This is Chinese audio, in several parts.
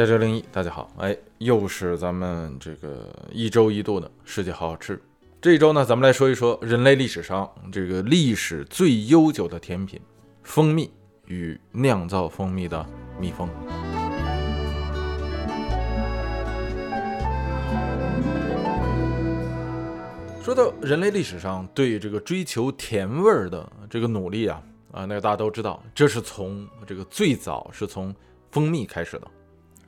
在这零一，大家好，哎，又是咱们这个一周一度的世界好好吃。这一周呢，咱们来说一说人类历史上这个历史最悠久的甜品——蜂蜜与酿造蜂蜜的蜜蜂。说到人类历史上对这个追求甜味儿的这个努力啊啊，那个大家都知道，这是从这个最早是从蜂蜜开始的。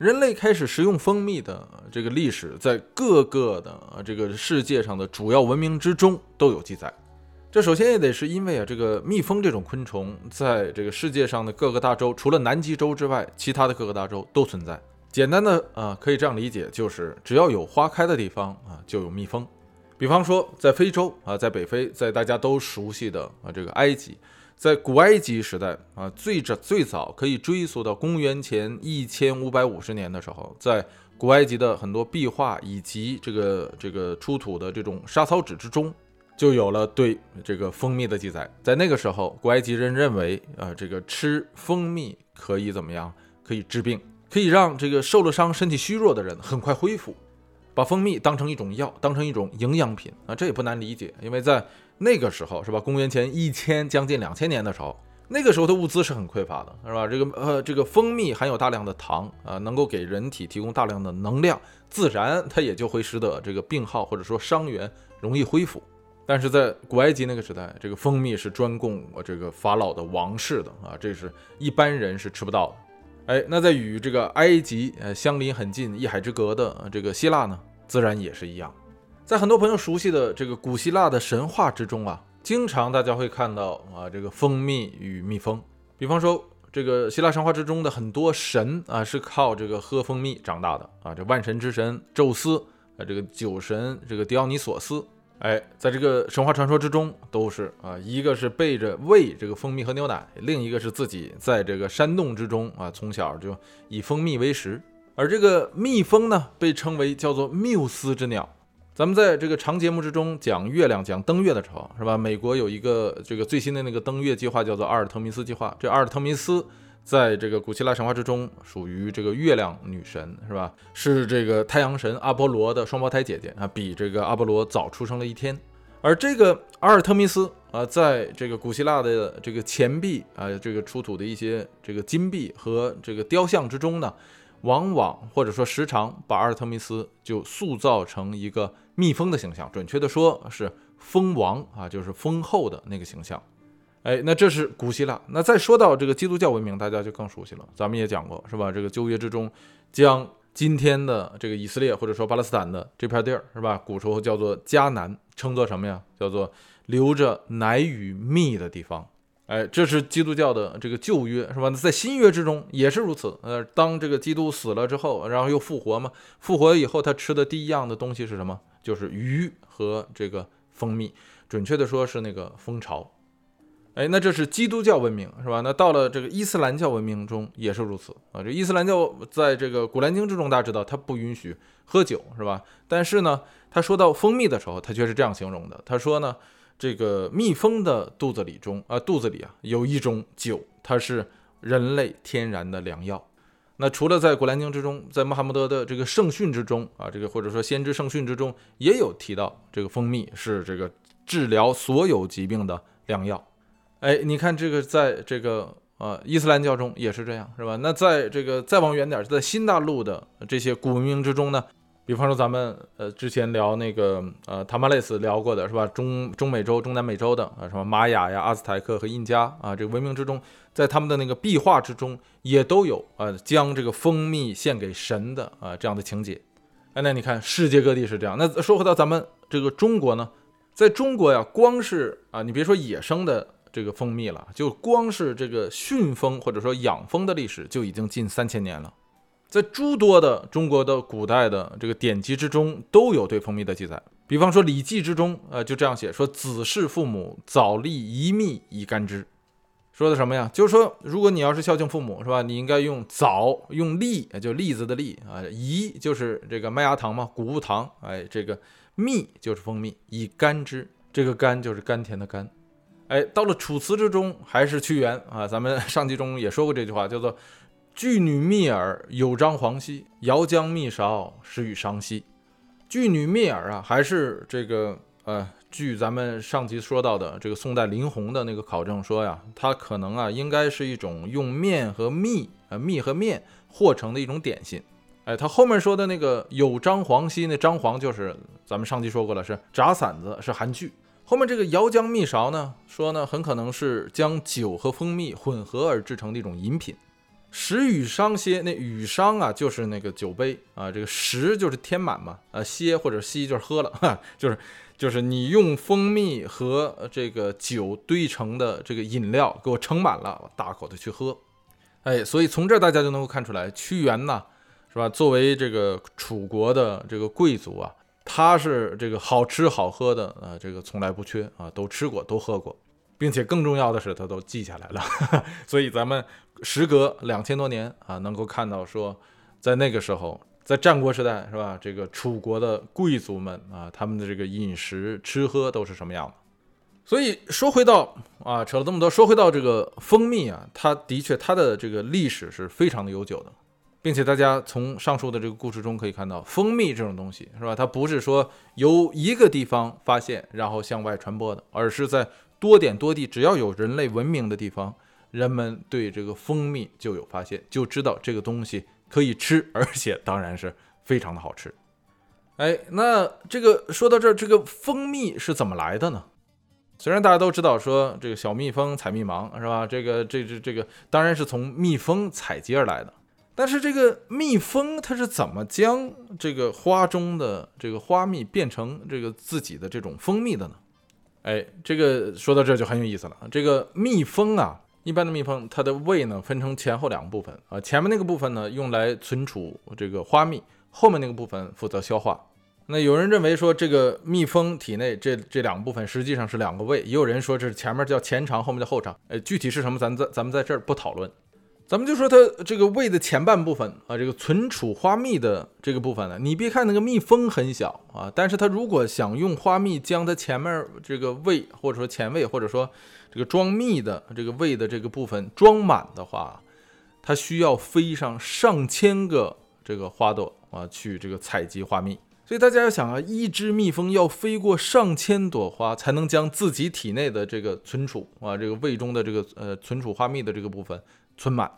人类开始食用蜂蜜的这个历史，在各个的这个世界上的主要文明之中都有记载。这首先也得是因为啊，这个蜜蜂这种昆虫，在这个世界上的各个大洲，除了南极洲之外，其他的各个大洲都存在。简单的啊，可以这样理解，就是只要有花开的地方啊，就有蜜蜂。比方说，在非洲啊，在北非，在大家都熟悉的啊这个埃及，在古埃及时代啊，最早最早可以追溯到公元前一千五百五十年的时候，在古埃及的很多壁画以及这个这个出土的这种沙草纸之中，就有了对这个蜂蜜的记载。在那个时候，古埃及人认为啊，这个吃蜂蜜可以怎么样？可以治病，可以让这个受了伤、身体虚弱的人很快恢复。把蜂蜜当成一种药，当成一种营养品啊，这也不难理解，因为在那个时候是吧？公元前一千将近两千年的时候，那个时候的物资是很匮乏的，是吧？这个呃，这个蜂蜜含有大量的糖啊，能够给人体提供大量的能量，自然它也就会使得这个病号或者说伤员容易恢复。但是在古埃及那个时代，这个蜂蜜是专供这个法老的王室的啊，这是一般人是吃不到的。哎，那在与这个埃及呃相邻很近、一海之隔的这个希腊呢，自然也是一样。在很多朋友熟悉的这个古希腊的神话之中啊，经常大家会看到啊这个蜂蜜与蜜蜂。比方说，这个希腊神话之中的很多神啊，是靠这个喝蜂蜜长大的啊，这万神之神宙斯啊，这个酒神这个狄奥尼索斯。哎，在这个神话传说之中，都是啊，一个是背着喂这个蜂蜜和牛奶，另一个是自己在这个山洞之中啊，从小就以蜂蜜为食。而这个蜜蜂呢，被称为叫做缪斯之鸟。咱们在这个长节目之中讲月亮、讲登月的时候，是吧？美国有一个这个最新的那个登月计划，叫做阿尔特弥斯计划。这阿尔特弥斯。在这个古希腊神话之中，属于这个月亮女神，是吧？是这个太阳神阿波罗的双胞胎姐姐啊，比这个阿波罗早出生了一天。而这个阿尔特弥斯啊，在这个古希腊的这个钱币啊，这个出土的一些这个金币和这个雕像之中呢，往往或者说时常把阿尔特弥斯就塑造成一个蜜蜂的形象，准确的说是蜂王啊，就是蜂后的那个形象。哎，那这是古希腊。那再说到这个基督教文明，大家就更熟悉了。咱们也讲过，是吧？这个旧约之中，将今天的这个以色列或者说巴勒斯坦的这片地儿，是吧？古时候叫做迦南，称作什么呀？叫做流着奶与蜜的地方。哎，这是基督教的这个旧约，是吧？那在新约之中也是如此。呃，当这个基督死了之后，然后又复活嘛？复活以后，他吃的第一样的东西是什么？就是鱼和这个蜂蜜。准确的说是那个蜂巢。哎，那这是基督教文明是吧？那到了这个伊斯兰教文明中也是如此啊。这伊斯兰教在这个古兰经之中，大家知道它不允许喝酒是吧？但是呢，他说到蜂蜜的时候，他却是这样形容的。他说呢，这个蜜蜂的肚子里中啊，肚子里啊有一种酒，它是人类天然的良药。那除了在古兰经之中，在穆罕默德的这个圣训之中啊，这个或者说先知圣训之中也有提到，这个蜂蜜是这个治疗所有疾病的良药。哎，你看这个，在这个呃伊斯兰教中也是这样，是吧？那在这个再往远点，在新大陆的这些古文明之中呢，比方说咱们呃之前聊那个呃塔马雷斯聊过的是吧？中中美洲、中南美洲的啊，什么玛雅呀、阿兹台克和印加啊，这个文明之中，在他们的那个壁画之中也都有啊，将这个蜂蜜献给神的啊这样的情节。哎，那你看世界各地是这样。那说回到咱们这个中国呢，在中国呀，光是啊，你别说野生的。这个蜂蜜了，就光是这个驯蜂或者说养蜂的历史就已经近三千年了，在诸多的中国的古代的这个典籍之中都有对蜂蜜的记载。比方说《礼记》之中，呃，就这样写说：“子弑父母，早立一蜜以干之。”说的什么呀？就是说，如果你要是孝敬父母，是吧？你应该用枣，用栗，就栗子的栗啊，饴就是这个麦芽糖嘛，谷物糖，哎，这个蜜就是蜂蜜，以甘之，这个甘就是甘甜的甘。哎，到了《楚辞》之中，还是屈原啊？咱们上集中也说过这句话，叫做巨女蜜耳，有张黄兮；遥将密勺，时与商兮。巨女蜜耳啊，还是这个呃，据咱们上集说到的这个宋代林洪的那个考证说呀，它可能啊，应该是一种用面和蜜呃蜜和面和成的一种点心。哎，他后面说的那个有张黄兮，那张黄就是咱们上集说过了，是炸馓子，是含聚。后面这个摇浆蜜勺呢，说呢很可能是将酒和蜂蜜混合而制成的一种饮品。食与商歇，那与商啊就是那个酒杯啊，这个食就是填满嘛，啊歇或者吸就是喝了，哈，就是就是你用蜂蜜和这个酒堆成的这个饮料给我盛满了，大口的去喝。哎，所以从这大家就能够看出来，屈原呐，是吧？作为这个楚国的这个贵族啊。他是这个好吃好喝的啊，这个从来不缺啊，都吃过，都喝过，并且更重要的是，他都记下来了。所以咱们时隔两千多年啊，能够看到说，在那个时候，在战国时代，是吧？这个楚国的贵族们啊，他们的这个饮食吃喝都是什么样的？所以说回到啊，扯了这么多，说回到这个蜂蜜啊，它的确它的这个历史是非常的悠久的。并且大家从上述的这个故事中可以看到，蜂蜜这种东西是吧？它不是说由一个地方发现然后向外传播的，而是在多点多地，只要有人类文明的地方，人们对这个蜂蜜就有发现，就知道这个东西可以吃，而且当然是非常的好吃。哎，那这个说到这儿，这个蜂蜜是怎么来的呢？虽然大家都知道说这个小蜜蜂采蜜忙是吧？这个这这这个当然是从蜜蜂采集而来的。但是这个蜜蜂它是怎么将这个花中的这个花蜜变成这个自己的这种蜂蜜的呢？哎，这个说到这就很有意思了。这个蜜蜂啊，一般的蜜蜂它的胃呢分成前后两个部分啊，前面那个部分呢用来存储这个花蜜，后面那个部分负责消化。那有人认为说这个蜜蜂体内这这两个部分实际上是两个胃，也有人说这是前面叫前肠，后面叫后肠。哎，具体是什么，咱在咱们在这儿不讨论。咱们就说它这个胃的前半部分啊，这个存储花蜜的这个部分呢，你别看那个蜜蜂很小啊，但是它如果想用花蜜将它前面这个胃或者说前胃或者说这个装蜜的这个胃的这个部分装满的话，它需要飞上上千个这个花朵啊去这个采集花蜜。所以大家要想啊，一只蜜蜂要飞过上千朵花，才能将自己体内的这个存储啊这个胃中的这个呃存储花蜜的这个部分存满。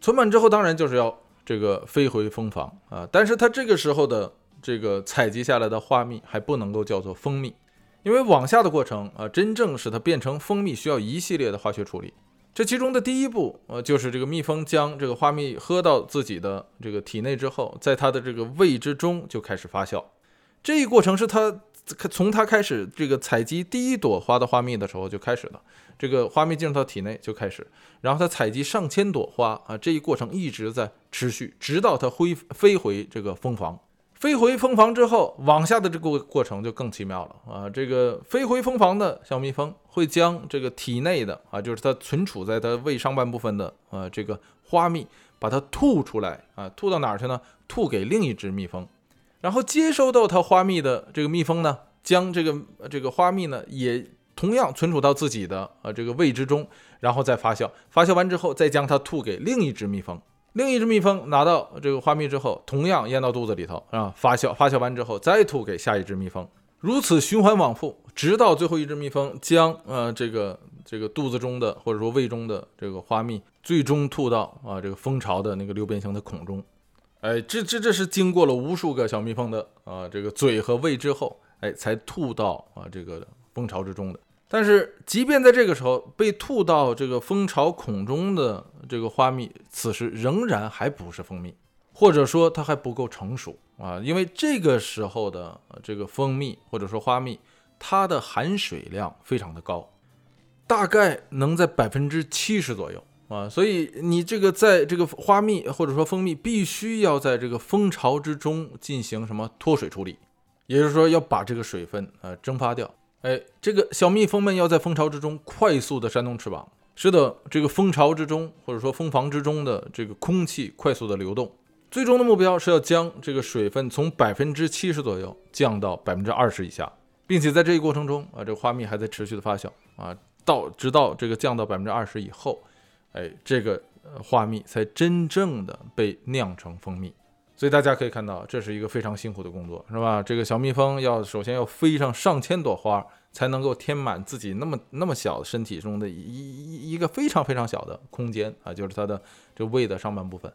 存满之后，当然就是要这个飞回蜂房啊，但是它这个时候的这个采集下来的花蜜还不能够叫做蜂蜜，因为往下的过程啊，真正使它变成蜂蜜需要一系列的化学处理。这其中的第一步，呃，就是这个蜜蜂将这个花蜜喝到自己的这个体内之后，在它的这个胃之中就开始发酵。这一过程是它从它开始这个采集第一朵花的花蜜的时候就开始了。这个花蜜进入到体内就开始，然后它采集上千朵花啊，这一过程一直在持续，直到它飞飞回这个蜂房。飞回蜂房之后，往下的这个过程就更奇妙了啊！这个飞回蜂房的小蜜蜂会将这个体内的啊，就是它存储在它胃上半部分的啊这个花蜜，把它吐出来啊，吐到哪儿去呢？吐给另一只蜜蜂，然后接收到它花蜜的这个蜜蜂呢，将这个这个花蜜呢也。同样存储到自己的呃这个胃之中，然后再发酵，发酵完之后再将它吐给另一只蜜蜂，另一只蜜蜂拿到这个花蜜之后，同样咽到肚子里头啊，发酵，发酵完之后再吐给下一只蜜蜂，如此循环往复，直到最后一只蜜蜂将呃这个这个肚子中的或者说胃中的这个花蜜最终吐到啊这个蜂巢的那个六边形的孔中，哎，这这这是经过了无数个小蜜蜂的啊这个嘴和胃之后，哎才吐到啊这个蜂巢之中的。但是，即便在这个时候被吐到这个蜂巢孔中的这个花蜜，此时仍然还不是蜂蜜，或者说它还不够成熟啊，因为这个时候的这个蜂蜜或者说花蜜，它的含水量非常的高，大概能在百分之七十左右啊，所以你这个在这个花蜜或者说蜂蜜必须要在这个蜂巢之中进行什么脱水处理，也就是说要把这个水分呃蒸发掉。哎，这个小蜜蜂们要在蜂巢之中快速的扇动翅膀，使得这个蜂巢之中或者说蜂房之中的这个空气快速的流动。最终的目标是要将这个水分从百分之七十左右降到百分之二十以下，并且在这一过程中啊，这个花蜜还在持续的发酵啊，到直到这个降到百分之二十以后，哎，这个呃花蜜才真正的被酿成蜂蜜。所以大家可以看到，这是一个非常辛苦的工作，是吧？这个小蜜蜂要首先要飞上上千朵花，才能够填满自己那么那么小的身体中的一一一个非常非常小的空间啊，就是它的这胃的上半部分，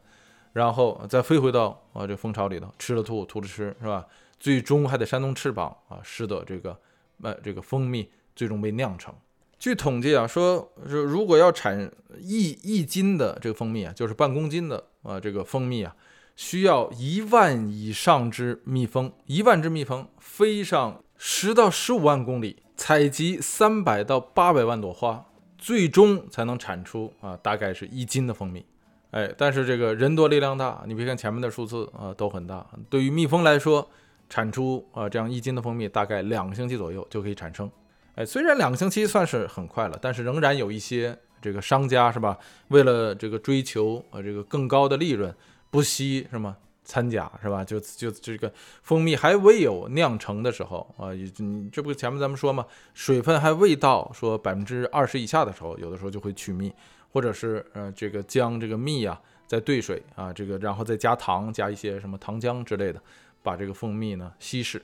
然后再飞回到啊这蜂巢里头，吃了吐，吐了吃，是吧？最终还得扇动翅膀啊，使得这个呃这个蜂蜜最终被酿成。据统计啊，说说如果要产一一斤的这个蜂蜜啊，就是半公斤的啊这个蜂蜜啊。需要一万以上只蜜蜂，一万只蜜蜂飞上十到十五万公里，采集三百到八百万朵花，最终才能产出啊，大概是一斤的蜂蜜。哎，但是这个人多力量大，你别看前面的数字啊都很大，对于蜜蜂来说，产出啊这样一斤的蜂蜜，大概两个星期左右就可以产生。哎，虽然两个星期算是很快了，但是仍然有一些这个商家是吧，为了这个追求啊这个更高的利润。不惜是吗？掺假是吧？就就这个蜂蜜还未有酿成的时候啊，你这不前面咱们说嘛，水分还未到说百分之二十以下的时候，有的时候就会取蜜，或者是呃这个将这个蜜啊再兑水啊，这个然后再加糖，加一些什么糖浆之类的，把这个蜂蜜呢稀释，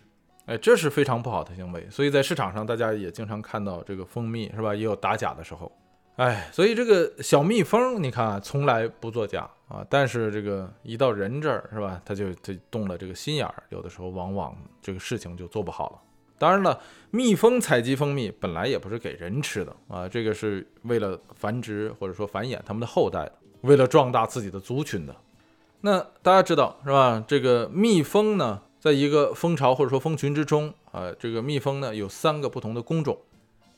哎，这是非常不好的行为。所以在市场上，大家也经常看到这个蜂蜜是吧，也有打假的时候。哎，所以这个小蜜蜂，你看从来不作假啊，但是这个一到人这儿是吧，他就他动了这个心眼儿，有的时候往往这个事情就做不好了。当然了，蜜蜂采集蜂蜜本来也不是给人吃的啊，这个是为了繁殖或者说繁衍他们的后代的，为了壮大自己的族群的。那大家知道是吧？这个蜜蜂呢，在一个蜂巢或者说蜂群之中啊，这个蜜蜂呢有三个不同的工种。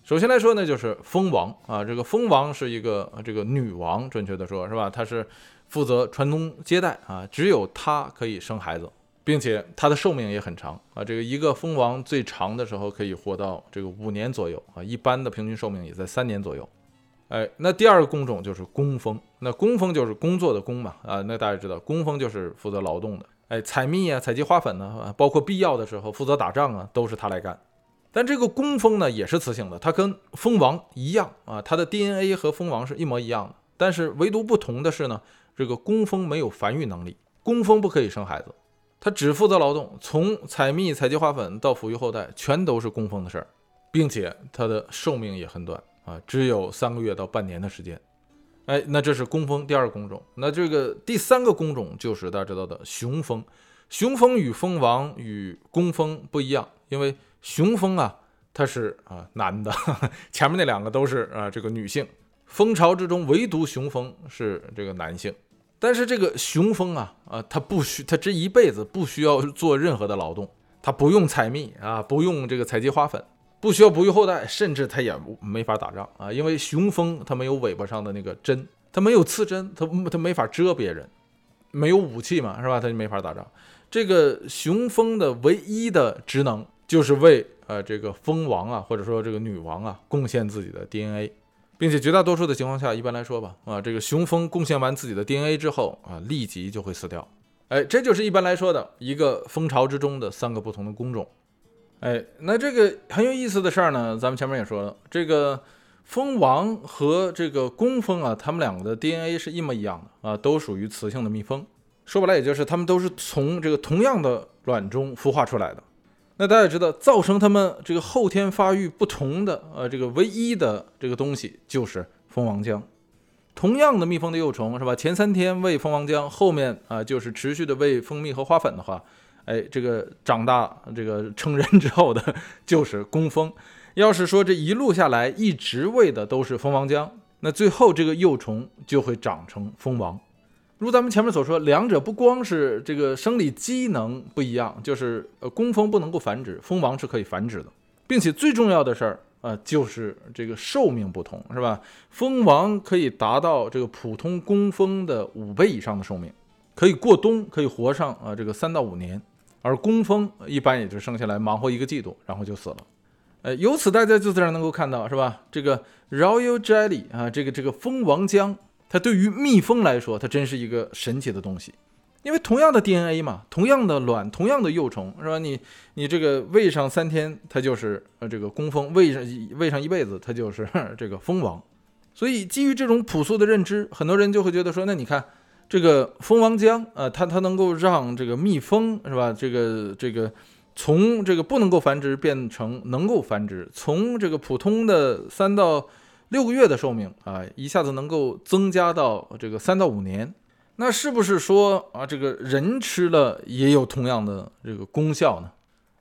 首先来说呢，就是蜂王啊，这个蜂王是一个这个女王，准确的说是吧？她是负责传宗接代啊，只有她可以生孩子，并且她的寿命也很长啊。这个一个蜂王最长的时候可以活到这个五年左右啊，一般的平均寿命也在三年左右。哎，那第二个工种就是工蜂，那工蜂就是工作的工嘛啊，那大家知道工蜂就是负责劳动的，哎，采蜜啊，采集花粉呢，包括必要的时候负责打仗啊，都是他来干。但这个工蜂呢也是雌性的，它跟蜂王一样啊，它的 DNA 和蜂王是一模一样的。但是唯独不同的是呢，这个工蜂没有繁育能力，工蜂不可以生孩子，它只负责劳动，从采蜜、采集花粉到抚育后代，全都是工蜂的事儿，并且它的寿命也很短啊，只有三个月到半年的时间。哎，那这是工蜂第二工种。那这个第三个工种就是大家知道的雄蜂，雄蜂与蜂王与工蜂不一样，因为雄蜂啊，它是啊男的，前面那两个都是啊这个女性。蜂巢之中唯独雄蜂是这个男性，但是这个雄蜂啊啊，它不需它这一辈子不需要做任何的劳动，它不用采蜜啊，不用这个采集花粉，不需要哺育后代，甚至它也没法打仗啊，因为雄蜂它没有尾巴上的那个针，它没有刺针，它它没法蛰别人，没有武器嘛，是吧？它就没法打仗。这个雄蜂的唯一的职能。就是为呃这个蜂王啊，或者说这个女王啊，贡献自己的 DNA，并且绝大多数的情况下，一般来说吧，啊这个雄蜂贡献完自己的 DNA 之后啊，立即就会死掉。哎，这就是一般来说的一个蜂巢之中的三个不同的工种。哎，那这个很有意思的事儿呢，咱们前面也说了，这个蜂王和这个工蜂啊，它们两个的 DNA 是一模一样的啊，都属于雌性的蜜蜂。说白了，也就是它们都是从这个同样的卵中孵化出来的。那大家知道，造成他们这个后天发育不同的，呃，这个唯一的这个东西就是蜂王浆。同样的蜜蜂的幼虫是吧？前三天喂蜂王浆，后面啊就是持续的喂蜂蜜和花粉的话，哎，这个长大这个成人之后的，就是工蜂。要是说这一路下来一直喂的都是蜂王浆，那最后这个幼虫就会长成蜂王。如咱们前面所说，两者不光是这个生理机能不一样，就是呃，工蜂不能够繁殖，蜂王是可以繁殖的，并且最重要的事儿啊，就是这个寿命不同，是吧？蜂王可以达到这个普通工蜂的五倍以上的寿命，可以过冬，可以活上啊这个三到五年，而工蜂一般也就生下来忙活一个季度，然后就死了。呃，由此大家就自然能够看到，是吧？这个 Royal Jelly 啊，这个这个蜂王浆。它对于蜜蜂来说，它真是一个神奇的东西，因为同样的 DNA 嘛，同样的卵，同样的幼虫，是吧？你你这个喂上三天，它就是呃这个工蜂；喂上喂上一辈子，它就是 这个蜂王。所以基于这种朴素的认知，很多人就会觉得说，那你看这个蜂王浆啊，它它能够让这个蜜蜂是吧？这个这个从这个不能够繁殖变成能够繁殖，从这个普通的三到六个月的寿命啊，一下子能够增加到这个三到五年。那是不是说啊，这个人吃了也有同样的这个功效呢？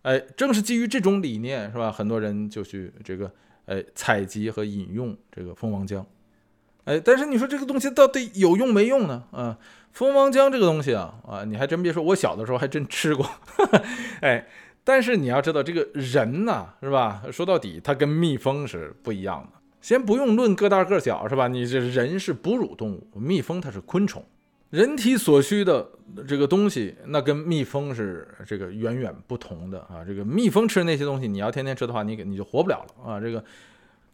哎，正是基于这种理念，是吧？很多人就去这个。哎，采集和饮用这个蜂王浆，哎，但是你说这个东西到底有用没用呢？啊，蜂王浆这个东西啊，啊，你还真别说，我小的时候还真吃过，哎，但是你要知道，这个人呢，是吧？说到底，它跟蜜蜂是不一样的。先不用论个大个小，是吧？你这人是哺乳动物，蜜蜂它是昆虫。人体所需的这个东西，那跟蜜蜂是这个远远不同的啊！这个蜜蜂吃那些东西，你要天天吃的话，你给你就活不了了啊！这个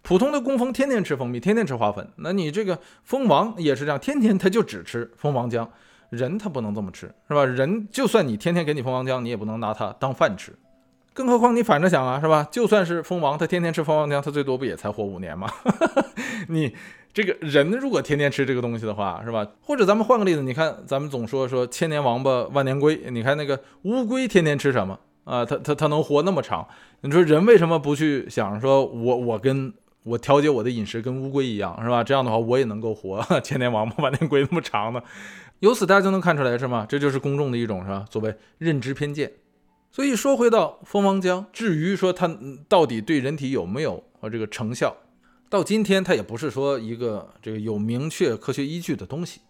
普通的工蜂天天吃蜂蜜，天天吃花粉，那你这个蜂王也是这样，天天它就只吃蜂王浆。人他不能这么吃，是吧？人就算你天天给你蜂王浆，你也不能拿它当饭吃。更何况你反着想啊，是吧？就算是蜂王，他天天吃蜂王浆，他最多不也才活五年吗？你。这个人如果天天吃这个东西的话，是吧？或者咱们换个例子，你看咱们总说说千年王八万年龟，你看那个乌龟天天吃什么啊？它它它能活那么长？你说人为什么不去想说，我我跟我调节我的饮食跟乌龟一样，是吧？这样的话我也能够活 千年王八万年龟那么长呢？由此大家就能看出来，是吗？这就是公众的一种是吧？所谓认知偏见。所以说回到蜂王浆，至于说它到底对人体有没有啊这个成效？到今天，它也不是说一个这个有明确科学依据的东西。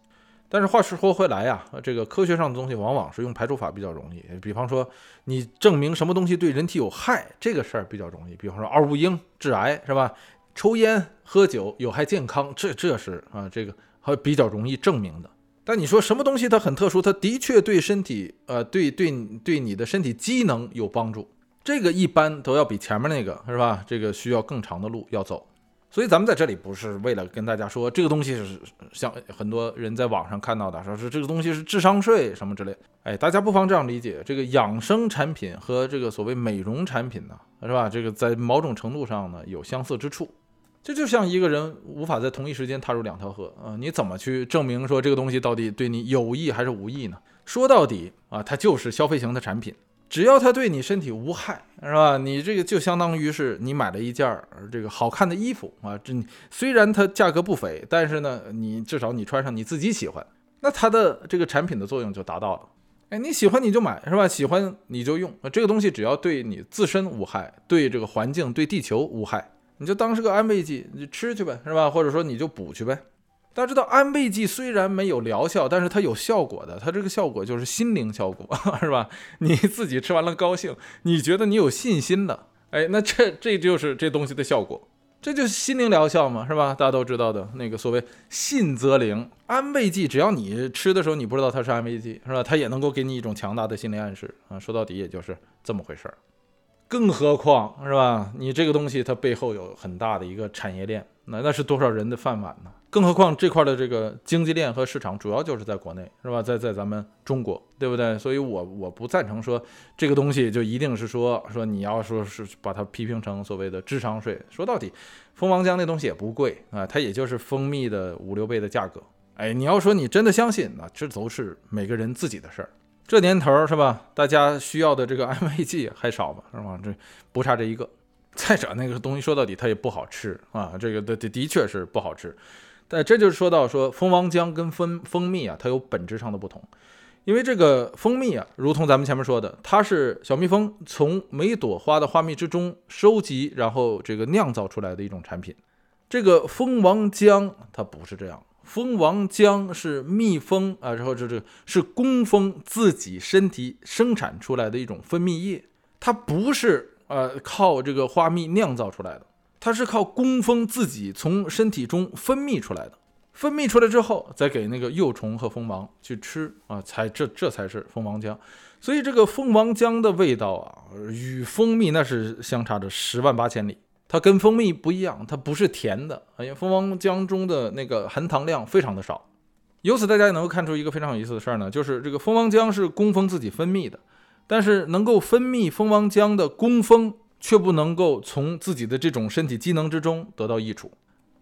但是话说回来呀，这个科学上的东西往往是用排除法比较容易。比方说，你证明什么东西对人体有害，这个事儿比较容易。比方说，二五英致癌是吧？抽烟喝酒有害健康，这这是啊，这个还比较容易证明的。但你说什么东西它很特殊，它的确对身体呃对对对你的身体机能有帮助，这个一般都要比前面那个是吧？这个需要更长的路要走。所以咱们在这里不是为了跟大家说这个东西是像很多人在网上看到的，说是这个东西是智商税什么之类。哎，大家不妨这样理解：这个养生产品和这个所谓美容产品呢，是吧？这个在某种程度上呢有相似之处。这就像一个人无法在同一时间踏入两条河啊，你怎么去证明说这个东西到底对你有益还是无益呢？说到底啊，它就是消费型的产品。只要它对你身体无害，是吧？你这个就相当于是你买了一件儿这个好看的衣服啊，这虽然它价格不菲，但是呢，你至少你穿上你自己喜欢，那它的这个产品的作用就达到了。哎，你喜欢你就买，是吧？喜欢你就用，这个东西只要对你自身无害，对这个环境、对地球无害，你就当是个安慰剂，你吃去呗，是吧？或者说你就补去呗。大家知道安慰剂虽然没有疗效，但是它有效果的。它这个效果就是心灵效果，是吧？你自己吃完了高兴，你觉得你有信心了，哎，那这这就是这东西的效果，这就是心灵疗效嘛，是吧？大家都知道的那个所谓信则灵，安慰剂，只要你吃的时候你不知道它是安慰剂，是吧？它也能够给你一种强大的心理暗示啊。说到底也就是这么回事儿。更何况是吧？你这个东西它背后有很大的一个产业链，那那是多少人的饭碗呢？更何况这块的这个经济链和市场主要就是在国内，是吧？在在咱们中国，对不对？所以我我不赞成说这个东西就一定是说说你要说是把它批评成所谓的智商税。说到底，蜂王浆那东西也不贵啊，它也就是蜂蜜的五六倍的价格。哎，你要说你真的相信，那这都是每个人自己的事儿。这年头是吧？大家需要的这个 安慰剂还少吗？是吧？这不差这一个。再者，那个东西说到底它也不好吃啊，这个的的的确是不好吃。但这就是说到说蜂王浆跟蜂蜂蜜啊，它有本质上的不同。因为这个蜂蜜啊，如同咱们前面说的，它是小蜜蜂从每朵花的花蜜之中收集，然后这个酿造出来的一种产品。这个蜂王浆它不是这样。蜂王浆是蜜蜂啊，然后这这是工蜂自己身体生产出来的一种分泌液，它不是呃靠这个花蜜酿造出来的，它是靠工蜂自己从身体中分泌出来的，分泌出来之后再给那个幼虫和蜂王去吃啊，才这这才是蜂王浆，所以这个蜂王浆的味道啊，与蜂蜜那是相差着十万八千里。它跟蜂蜜不一样，它不是甜的，因为蜂王浆中的那个含糖量非常的少。由此，大家也能够看出一个非常有意思的事儿呢，就是这个蜂王浆是工蜂自己分泌的，但是能够分泌蜂王浆的工蜂却不能够从自己的这种身体机能之中得到益处。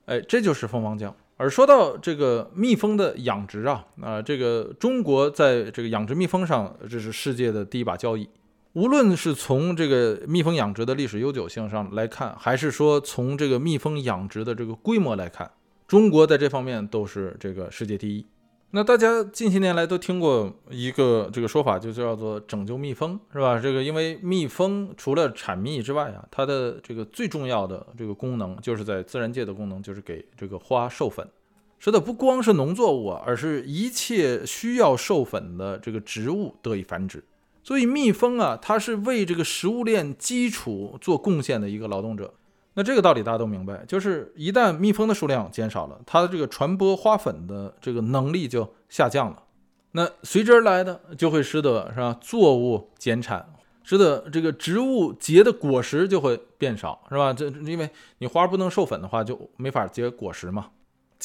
哎，这就是蜂王浆。而说到这个蜜蜂的养殖啊，啊，这个中国在这个养殖蜜蜂上，这是世界的第一把交椅。无论是从这个蜜蜂养殖的历史悠久性上来看，还是说从这个蜜蜂养殖的这个规模来看，中国在这方面都是这个世界第一。那大家近些年来都听过一个这个说法，就叫做拯救蜜蜂，是吧？这个因为蜜蜂除了产蜜之外啊，它的这个最重要的这个功能，就是在自然界的功能，就是给这个花授粉。是的，不光是农作物啊，而是一切需要授粉的这个植物得以繁殖。所以蜜蜂啊，它是为这个食物链基础做贡献的一个劳动者。那这个道理大家都明白，就是一旦蜜蜂的数量减少了，它的这个传播花粉的这个能力就下降了。那随之而来的就会使得是吧，作物减产，使得这个植物结的果实就会变少，是吧？这因为你花不能授粉的话，就没法结果实嘛。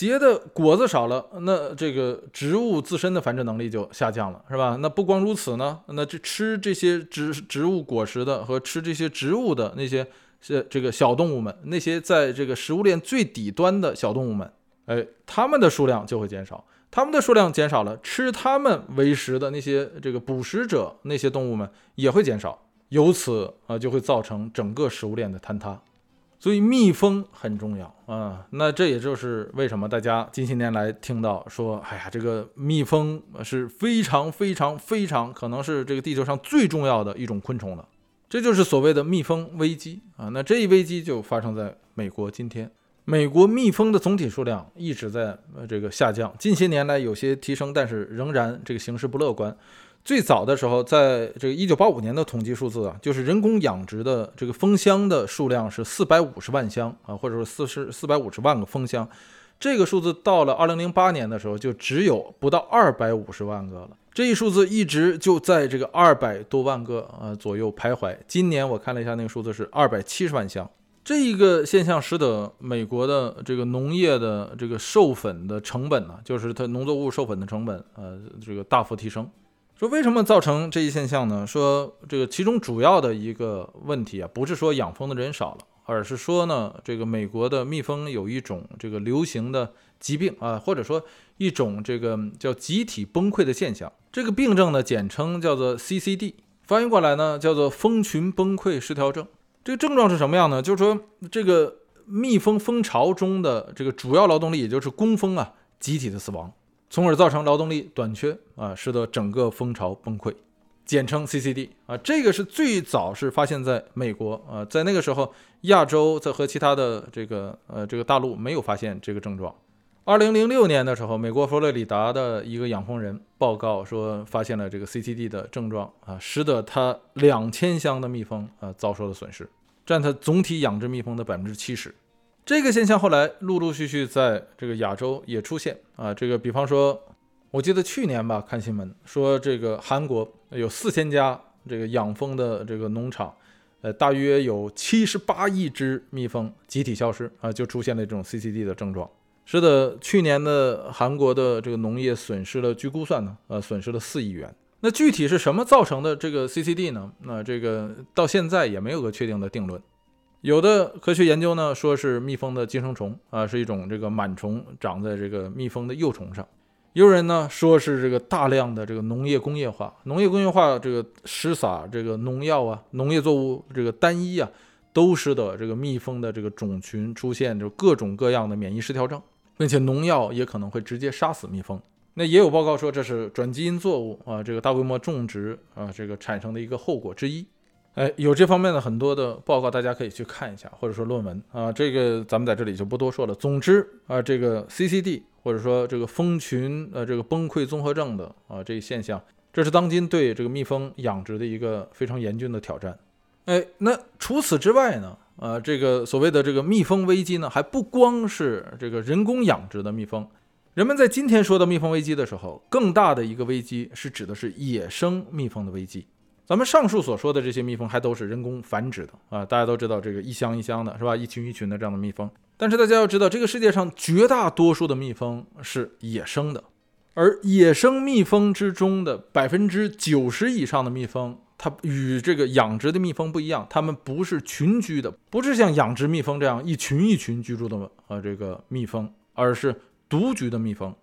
结的果子少了，那这个植物自身的繁殖能力就下降了，是吧？那不光如此呢，那这吃这些植植物果实的和吃这些植物的那些是这个小动物们，那些在这个食物链最底端的小动物们，哎，它们的数量就会减少，它们的数量减少了，吃它们为食的那些这个捕食者那些动物们也会减少，由此啊就会造成整个食物链的坍塌。所以蜜蜂很重要啊，那这也就是为什么大家近些年来听到说，哎呀，这个蜜蜂是非常非常非常可能是这个地球上最重要的一种昆虫了。这就是所谓的蜜蜂危机啊。那这一危机就发生在美国。今天，美国蜜蜂的总体数量一直在这个下降，近些年来有些提升，但是仍然这个形势不乐观。最早的时候，在这个一九八五年的统计数字啊，就是人工养殖的这个蜂箱的数量是四百五十万箱啊，或者说四十四百五十万个蜂箱。这个数字到了二零零八年的时候，就只有不到二百五十万个了。这一数字一直就在这个二百多万个啊左右徘徊。今年我看了一下，那个数字是二百七十万箱。这一个现象使得美国的这个农业的这个授粉的成本呢，就是它农作物授粉的成本，呃，这个大幅提升。说为什么造成这一现象呢？说这个其中主要的一个问题啊，不是说养蜂的人少了，而是说呢，这个美国的蜜蜂有一种这个流行的疾病啊，或者说一种这个叫集体崩溃的现象。这个病症呢，简称叫做 CCD，翻译过来呢叫做蜂群崩溃失调症。这个症状是什么样呢？就是说这个蜜蜂蜂巢中的这个主要劳动力，也就是工蜂啊，集体的死亡。从而造成劳动力短缺啊，使得整个蜂巢崩溃，简称 CCD 啊。这个是最早是发现在美国啊，在那个时候，亚洲在和其他的这个呃这个大陆没有发现这个症状。二零零六年的时候，美国佛罗里达的一个养蜂人报告说，发现了这个 CCD 的症状啊，使得他两千箱的蜜蜂啊遭受了损失，占他总体养殖蜜蜂的百分之七十。这个现象后来陆陆续续在这个亚洲也出现啊，这个比方说，我记得去年吧，看新闻说这个韩国有四千家这个养蜂的这个农场，呃，大约有七十八亿只蜜蜂集体消失啊，就出现了这种 CCD 的症状。是的，去年的韩国的这个农业损失了，据估算呢，呃，损失了四亿元。那具体是什么造成的这个 CCD 呢？那这个到现在也没有个确定的定论。有的科学研究呢，说是蜜蜂的寄生虫啊，是一种这个螨虫长在这个蜜蜂的幼虫上。也有人呢说是这个大量的这个农业工业化，农业工业化这个施撒这个农药啊，农业作物这个单一啊，都使得这个蜜蜂的这个种群出现就各种各样的免疫失调症，并且农药也可能会直接杀死蜜蜂。那也有报告说这是转基因作物啊，这个大规模种植啊，这个产生的一个后果之一。哎，有这方面的很多的报告，大家可以去看一下，或者说论文啊，这个咱们在这里就不多说了。总之啊，这个 CCD 或者说这个蜂群呃这个崩溃综合症的啊这一现象，这是当今对这个蜜蜂养殖的一个非常严峻的挑战。哎，那除此之外呢，啊这个所谓的这个蜜蜂危机呢，还不光是这个人工养殖的蜜蜂，人们在今天说到蜜蜂危机的时候，更大的一个危机是指的是野生蜜蜂的危机。咱们上述所说的这些蜜蜂还都是人工繁殖的啊，大家都知道这个一箱一箱的是吧？一群一群的这样的蜜蜂。但是大家要知道，这个世界上绝大多数的蜜蜂是野生的，而野生蜜蜂之中的百分之九十以上的蜜蜂，它与这个养殖的蜜蜂不一样，它们不是群居的，不是像养殖蜜蜂这样一群一群居住的呃这个蜜蜂，而是独居的蜜蜂。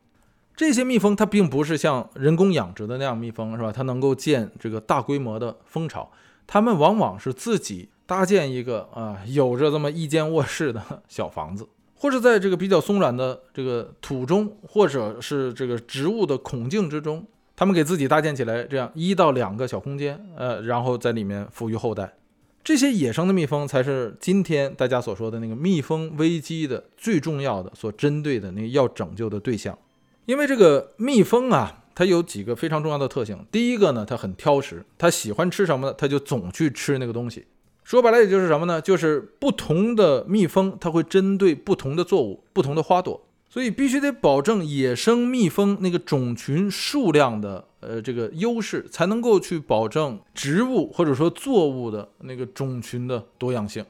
这些蜜蜂它并不是像人工养殖的那样蜜蜂，是吧？它能够建这个大规模的蜂巢，它们往往是自己搭建一个啊，有着这么一间卧室的小房子，或者在这个比较松软的这个土中，或者是这个植物的孔径之中。他们给自己搭建起来这样一到两个小空间，呃，然后在里面抚育后代。这些野生的蜜蜂才是今天大家所说的那个蜜蜂危机的最重要的、所针对的那个要拯救的对象。因为这个蜜蜂啊，它有几个非常重要的特性。第一个呢，它很挑食，它喜欢吃什么呢？它就总去吃那个东西。说白了，也就是什么呢？就是不同的蜜蜂，它会针对不同的作物、不同的花朵。所以必须得保证野生蜜蜂那个种群数量的呃这个优势，才能够去保证植物或者说作物的那个种群的多样性。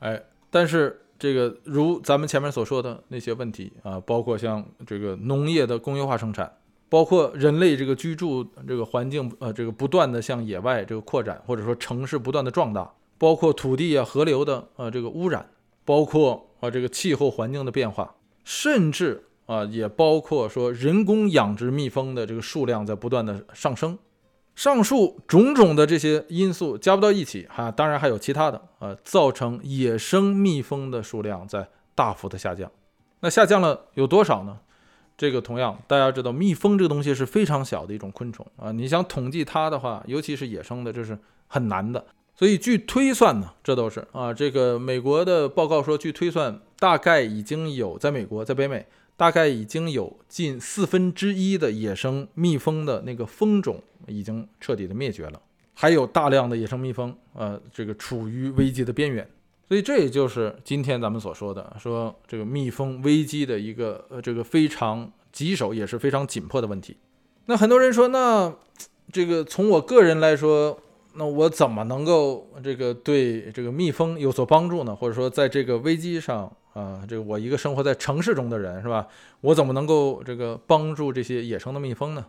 哎，但是这个如咱们前面所说的那些问题啊，包括像这个农业的工业化生产，包括人类这个居住这个环境呃这个不断的向野外这个扩展，或者说城市不断的壮大，包括土地啊河流的呃这个污染，包括啊这个气候环境的变化。甚至啊，也包括说人工养殖蜜蜂的这个数量在不断的上升，上述种种的这些因素加不到一起，哈，当然还有其他的啊，造成野生蜜蜂的数量在大幅的下降。那下降了有多少呢？这个同样大家知道，蜜蜂这个东西是非常小的一种昆虫啊，你想统计它的话，尤其是野生的，这是很难的。所以据推算呢，这都是啊，这个美国的报告说，据推算，大概已经有在美国，在北美，大概已经有近四分之一的野生蜜蜂的那个蜂种已经彻底的灭绝了，还有大量的野生蜜蜂，呃，这个处于危机的边缘。所以这也就是今天咱们所说的，说这个蜜蜂危机的一个呃这个非常棘手也是非常紧迫的问题。那很多人说，那这个从我个人来说。那我怎么能够这个对这个蜜蜂有所帮助呢？或者说，在这个危机上啊，这个我一个生活在城市中的人是吧？我怎么能够这个帮助这些野生的蜜蜂呢？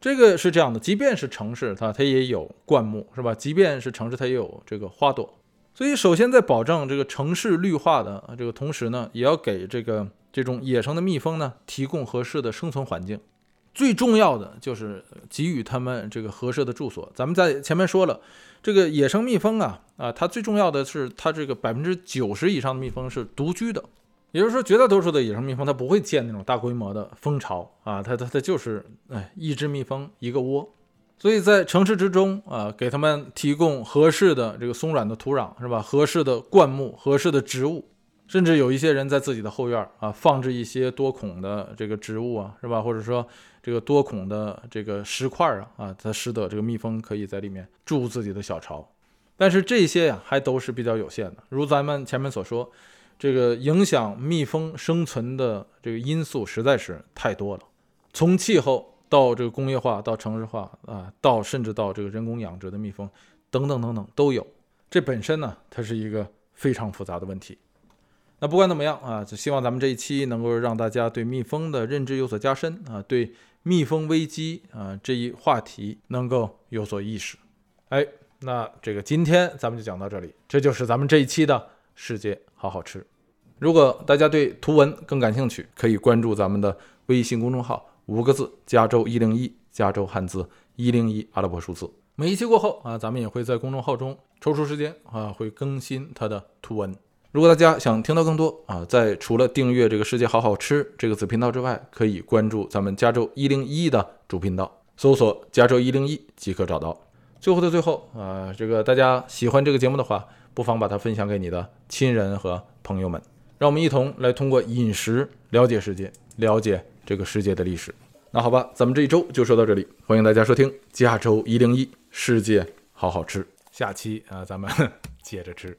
这个是这样的，即便是城市，它它也有灌木是吧？即便是城市，它也有这个花朵。所以，首先在保证这个城市绿化的这个同时呢，也要给这个这种野生的蜜蜂呢提供合适的生存环境。最重要的就是给予他们这个合适的住所。咱们在前面说了，这个野生蜜蜂啊啊，它最重要的是它这个百分之九十以上的蜜蜂是独居的，也就是说，绝大多数的野生蜜蜂它不会建那种大规模的蜂巢啊，它它它就是哎一只蜜蜂一个窝。所以在城市之中啊，给他们提供合适的这个松软的土壤是吧？合适的灌木，合适的植物。甚至有一些人在自己的后院啊，放置一些多孔的这个植物啊，是吧？或者说这个多孔的这个石块啊，啊，它使得这个蜜蜂可以在里面筑自己的小巢。但是这些呀，还都是比较有限的。如咱们前面所说，这个影响蜜蜂生存的这个因素实在是太多了，从气候到这个工业化，到城市化啊，到甚至到这个人工养殖的蜜蜂等等等等都有。这本身呢，它是一个非常复杂的问题。那不管怎么样啊，就希望咱们这一期能够让大家对蜜蜂的认知有所加深啊，对蜜蜂危机啊这一话题能够有所意识。哎，那这个今天咱们就讲到这里，这就是咱们这一期的世界好好吃。如果大家对图文更感兴趣，可以关注咱们的微信公众号，五个字：加州一零一，加州汉字一零一阿拉伯数字。每一期过后啊，咱们也会在公众号中抽出时间啊，会更新它的图文。如果大家想听到更多啊，在除了订阅这个世界好好吃这个子频道之外，可以关注咱们加州一零一的主频道，搜索加州一零一即可找到。最后的最后啊，这个大家喜欢这个节目的话，不妨把它分享给你的亲人和朋友们，让我们一同来通过饮食了解世界，了解这个世界的历史。那好吧，咱们这一周就说到这里，欢迎大家收听加州一零一世界好好吃，下期啊，咱们 接着吃。